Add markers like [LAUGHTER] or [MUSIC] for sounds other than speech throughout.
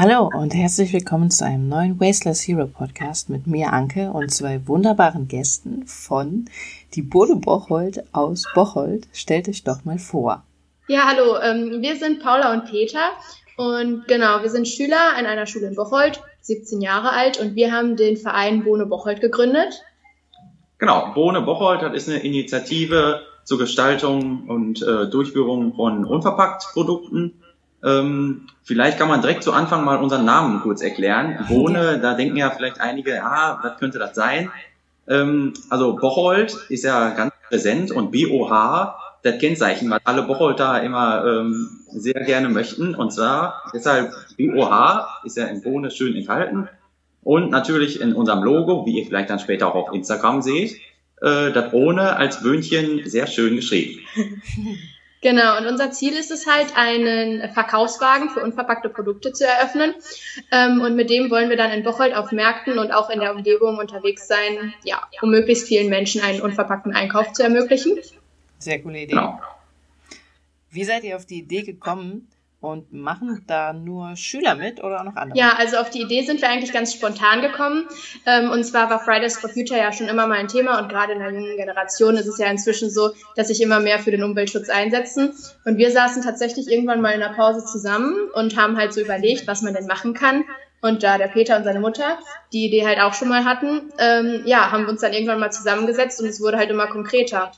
Hallo und herzlich willkommen zu einem neuen Wasteless Hero Podcast mit mir, Anke, und zwei wunderbaren Gästen von die Bode Bocholt aus Bocholt. Stellt euch doch mal vor. Ja, hallo, ähm, wir sind Paula und Peter und genau, wir sind Schüler an einer Schule in Bocholt, 17 Jahre alt und wir haben den Verein Bohne Bocholt gegründet. Genau, Bohne Bocholt, das ist eine Initiative zur Gestaltung und äh, Durchführung von Unverpackt-Produkten. Ähm, vielleicht kann man direkt zu Anfang mal unseren Namen kurz erklären. Bohne, da denken ja vielleicht einige, ah, was könnte das sein? Ähm, also Bocholt ist ja ganz präsent und BOH, das Kennzeichen, was alle Bocholter immer ähm, sehr gerne möchten. Und zwar deshalb BOH ist ja in Bohne schön enthalten. Und natürlich in unserem Logo, wie ihr vielleicht dann später auch auf Instagram seht, äh, das ohne als Böhnchen sehr schön geschrieben. [LAUGHS] Genau, und unser Ziel ist es halt, einen Verkaufswagen für unverpackte Produkte zu eröffnen. Ähm, und mit dem wollen wir dann in Bocholt auf Märkten und auch in der Umgebung unterwegs sein, ja, um möglichst vielen Menschen einen unverpackten Einkauf zu ermöglichen. Sehr coole Idee. Genau. Wie seid ihr auf die Idee gekommen, und machen da nur Schüler mit oder auch noch andere? Ja, also auf die Idee sind wir eigentlich ganz spontan gekommen. Ähm, und zwar war Fridays for Future ja schon immer mal ein Thema und gerade in der jungen Generation ist es ja inzwischen so, dass sich immer mehr für den Umweltschutz einsetzen. Und wir saßen tatsächlich irgendwann mal in der Pause zusammen und haben halt so überlegt, was man denn machen kann. Und da der Peter und seine Mutter die Idee halt auch schon mal hatten, ähm, ja, haben wir uns dann irgendwann mal zusammengesetzt und es wurde halt immer konkreter.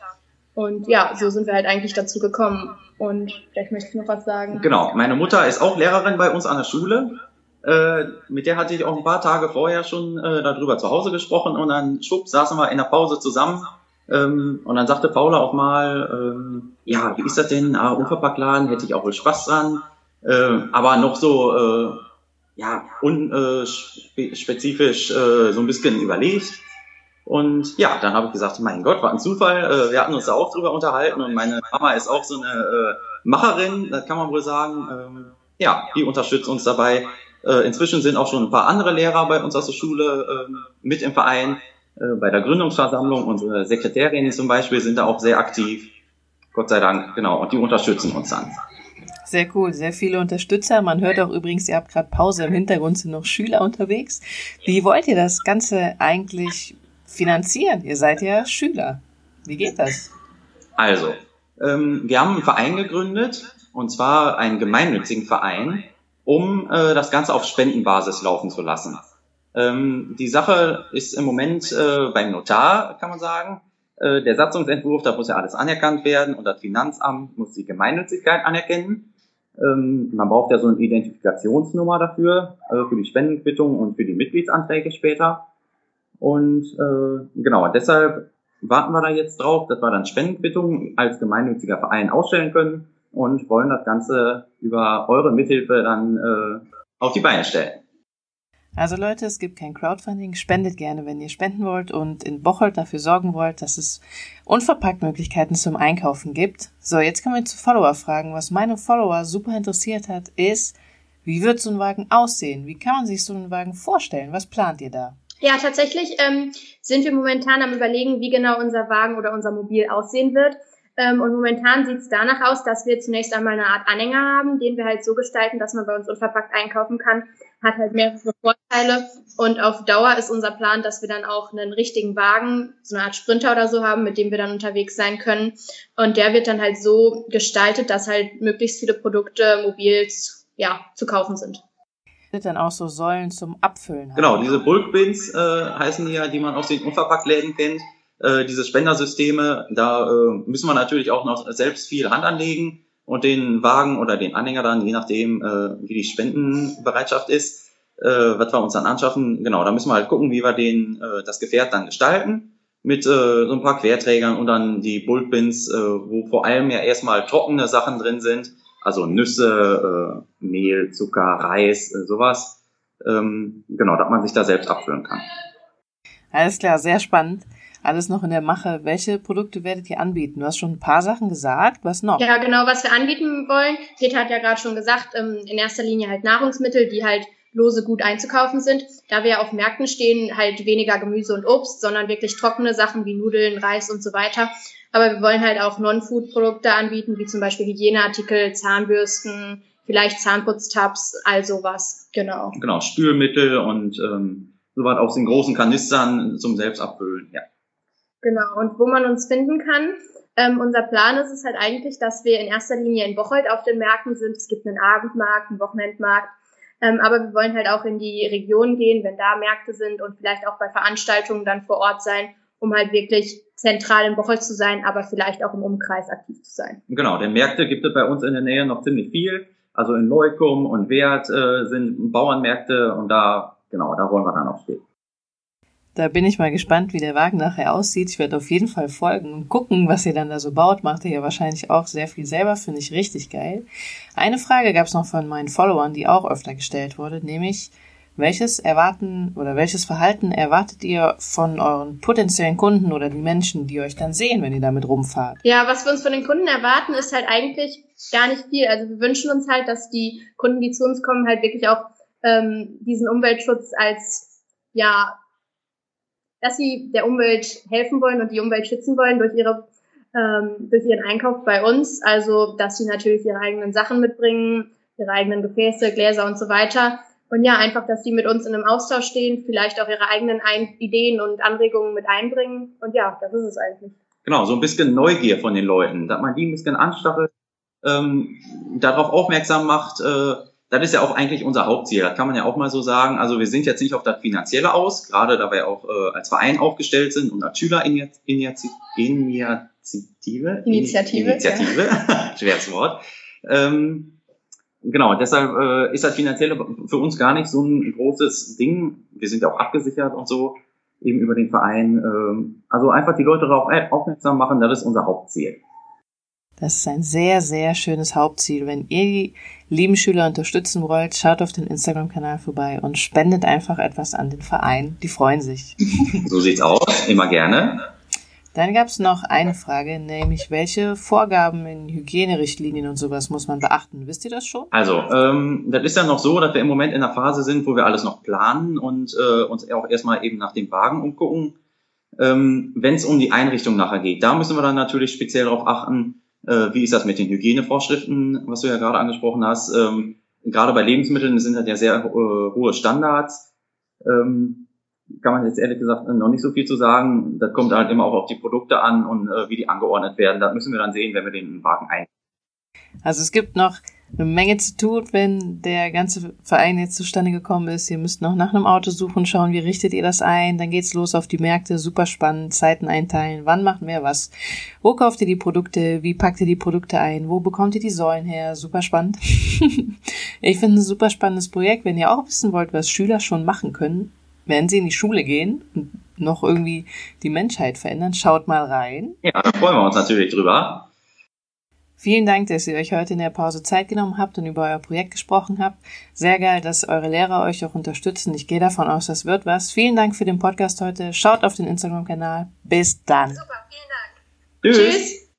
Und ja, so sind wir halt eigentlich dazu gekommen. Und vielleicht möchte ich noch was sagen. Genau, meine Mutter ist auch Lehrerin bei uns an der Schule. Äh, mit der hatte ich auch ein paar Tage vorher schon äh, darüber zu Hause gesprochen und dann schwupp saßen wir in der Pause zusammen ähm, und dann sagte Paula auch mal, ähm, ja, wie ist das denn? Ah, Unverpacktladen, hätte ich auch wohl Spaß dran. Äh, aber noch so, äh, ja, unspezifisch äh, so ein bisschen überlegt. Und ja, dann habe ich gesagt, mein Gott, war ein Zufall. Äh, wir hatten uns da auch drüber unterhalten und meine Mama ist auch so eine äh, Macherin, das kann man wohl sagen. Ähm, ja, die unterstützt uns dabei. Äh, inzwischen sind auch schon ein paar andere Lehrer bei uns aus der Schule äh, mit im Verein. Äh, bei der Gründungsversammlung, unsere Sekretärinnen zum Beispiel sind da auch sehr aktiv. Gott sei Dank, genau. Und die unterstützen uns dann. Sehr cool, sehr viele Unterstützer. Man hört auch übrigens, ihr habt gerade Pause im Hintergrund, sind noch Schüler unterwegs. Wie wollt ihr das Ganze eigentlich finanzieren? Ihr seid ja Schüler. Wie geht das? Also, ähm, wir haben einen Verein gegründet, und zwar einen gemeinnützigen Verein, um äh, das Ganze auf Spendenbasis laufen zu lassen. Ähm, die Sache ist im Moment äh, beim Notar, kann man sagen. Äh, der Satzungsentwurf, da muss ja alles anerkannt werden und das Finanzamt muss die Gemeinnützigkeit anerkennen. Ähm, man braucht ja so eine Identifikationsnummer dafür, äh, für die Spendenquittung und für die Mitgliedsanträge später. Und äh, genau, deshalb warten wir da jetzt drauf, dass wir dann Spendenquittungen als gemeinnütziger Verein ausstellen können und wollen das Ganze über eure Mithilfe dann äh, auf die Beine stellen. Also Leute, es gibt kein Crowdfunding. Spendet gerne, wenn ihr spenden wollt und in Bocholt dafür sorgen wollt, dass es unverpackt Möglichkeiten zum Einkaufen gibt. So, jetzt kommen wir zu Follower-Fragen. Was meine Follower super interessiert hat, ist, wie wird so ein Wagen aussehen? Wie kann man sich so einen Wagen vorstellen? Was plant ihr da? Ja, tatsächlich ähm, sind wir momentan am Überlegen, wie genau unser Wagen oder unser Mobil aussehen wird. Ähm, und momentan sieht es danach aus, dass wir zunächst einmal eine Art Anhänger haben, den wir halt so gestalten, dass man bei uns unverpackt einkaufen kann. Hat halt mehrere Vorteile. Und auf Dauer ist unser Plan, dass wir dann auch einen richtigen Wagen, so eine Art Sprinter oder so haben, mit dem wir dann unterwegs sein können. Und der wird dann halt so gestaltet, dass halt möglichst viele Produkte mobil ja, zu kaufen sind dann auch so Säulen zum Abfüllen. Genau, diese Bulkbins äh, heißen die ja, die man aus den Unverpacktläden kennt. Äh, diese Spendersysteme, da äh, müssen wir natürlich auch noch selbst viel Hand anlegen und den Wagen oder den Anhänger dann, je nachdem, äh, wie die Spendenbereitschaft ist, äh, was wir uns dann anschaffen, genau, da müssen wir halt gucken, wie wir den, äh, das Gefährt dann gestalten mit äh, so ein paar Querträgern und dann die Bulkbins, äh, wo vor allem ja erstmal trockene Sachen drin sind, also Nüsse, äh, Mehl, Zucker, Reis, äh, sowas. Ähm, genau, dass man sich da selbst abfüllen kann. Alles klar, sehr spannend. Alles noch in der Mache. Welche Produkte werdet ihr anbieten? Du hast schon ein paar Sachen gesagt. Was noch? Ja, genau, was wir anbieten wollen. Peter hat ja gerade schon gesagt, ähm, in erster Linie halt Nahrungsmittel, die halt lose gut einzukaufen sind. Da wir auf Märkten stehen, halt weniger Gemüse und Obst, sondern wirklich trockene Sachen wie Nudeln, Reis und so weiter. Aber wir wollen halt auch Non-Food-Produkte anbieten, wie zum Beispiel Hygieneartikel, Zahnbürsten, vielleicht Zahnputztabs, all sowas, genau. Genau, Spülmittel und ähm, soweit aus den großen Kanistern zum Selbstabfüllen, ja. Genau, und wo man uns finden kann, ähm, unser Plan ist es halt eigentlich, dass wir in erster Linie in Bocholt auf den Märkten sind. Es gibt einen Abendmarkt, einen Wochenendmarkt, ähm, aber wir wollen halt auch in die Region gehen, wenn da Märkte sind und vielleicht auch bei Veranstaltungen dann vor Ort sein, um halt wirklich zentral in Bocholt zu sein, aber vielleicht auch im Umkreis aktiv zu sein. Genau, denn Märkte gibt es bei uns in der Nähe noch ziemlich viel. Also in Leukum und Wert äh, sind Bauernmärkte und da, genau, da wollen wir dann auch stehen. Da bin ich mal gespannt, wie der Wagen nachher aussieht. Ich werde auf jeden Fall folgen und gucken, was ihr dann da so baut. Macht ihr ja wahrscheinlich auch sehr viel selber, finde ich richtig geil. Eine Frage gab es noch von meinen Followern, die auch öfter gestellt wurde, nämlich welches erwarten oder welches Verhalten erwartet ihr von euren potenziellen Kunden oder die Menschen, die euch dann sehen, wenn ihr damit rumfahrt? Ja, was wir uns von den Kunden erwarten, ist halt eigentlich gar nicht viel. Also wir wünschen uns halt, dass die Kunden, die zu uns kommen, halt wirklich auch ähm, diesen Umweltschutz als ja dass sie der Umwelt helfen wollen und die Umwelt schützen wollen durch ihre ähm, durch ihren Einkauf bei uns. Also dass sie natürlich ihre eigenen Sachen mitbringen, ihre eigenen Gefäße, Gläser und so weiter. Und ja, einfach, dass die mit uns in einem Austausch stehen, vielleicht auch ihre eigenen Ein Ideen und Anregungen mit einbringen. Und ja, das ist es eigentlich. Genau, so ein bisschen Neugier von den Leuten, dass man die ein bisschen anstachelt, ähm, darauf aufmerksam macht, äh, das ist ja auch eigentlich unser Hauptziel. Das kann man ja auch mal so sagen. Also wir sind jetzt nicht auf das Finanzielle aus, gerade da wir auch äh, als Verein aufgestellt sind und als Schülerinitiative. Initiative. Initiative. Ja. [LAUGHS] Schweres Wort. Ähm, genau, deshalb äh, ist das Finanzielle für uns gar nicht so ein großes Ding. Wir sind ja auch abgesichert und so, eben über den Verein. Ähm, also einfach die Leute darauf aufmerksam machen, das ist unser Hauptziel. Das ist ein sehr, sehr schönes Hauptziel. Wenn ihr die lieben Schüler unterstützen wollt, schaut auf den Instagram-Kanal vorbei und spendet einfach etwas an den Verein. Die freuen sich. [LAUGHS] So sieht's aus. Immer gerne. Dann gab es noch eine Frage, nämlich welche Vorgaben in Hygienerichtlinien und sowas muss man beachten? Wisst ihr das schon? Also, ähm, das ist ja noch so, dass wir im Moment in der Phase sind, wo wir alles noch planen und äh, uns auch erstmal eben nach dem Wagen umgucken. Ähm, Wenn es um die Einrichtung nachher geht, da müssen wir dann natürlich speziell darauf achten, äh, wie ist das mit den Hygienevorschriften, was du ja gerade angesprochen hast? Ähm, gerade bei Lebensmitteln sind halt ja sehr äh, hohe Standards. Ähm, kann man jetzt ehrlich gesagt noch nicht so viel zu sagen. Das kommt halt immer auch auf die Produkte an und äh, wie die angeordnet werden. Das müssen wir dann sehen, wenn wir den Wagen ein. Also es gibt noch eine Menge zu tun, wenn der ganze Verein jetzt zustande gekommen ist. Ihr müsst noch nach einem Auto suchen, schauen, wie richtet ihr das ein. Dann geht's los auf die Märkte, super spannend, Zeiten einteilen, wann macht wer was, wo kauft ihr die Produkte, wie packt ihr die Produkte ein, wo bekommt ihr die Säulen her, super spannend. [LAUGHS] ich finde ein super spannendes Projekt, wenn ihr auch wissen wollt, was Schüler schon machen können, wenn sie in die Schule gehen und noch irgendwie die Menschheit verändern, schaut mal rein. Ja, da freuen wir uns natürlich drüber. Vielen Dank, dass ihr euch heute in der Pause Zeit genommen habt und über euer Projekt gesprochen habt. Sehr geil, dass eure Lehrer euch auch unterstützen. Ich gehe davon aus, das wird was. Vielen Dank für den Podcast heute. Schaut auf den Instagram-Kanal. Bis dann. Super, vielen Dank. Tschüss. Tschüss.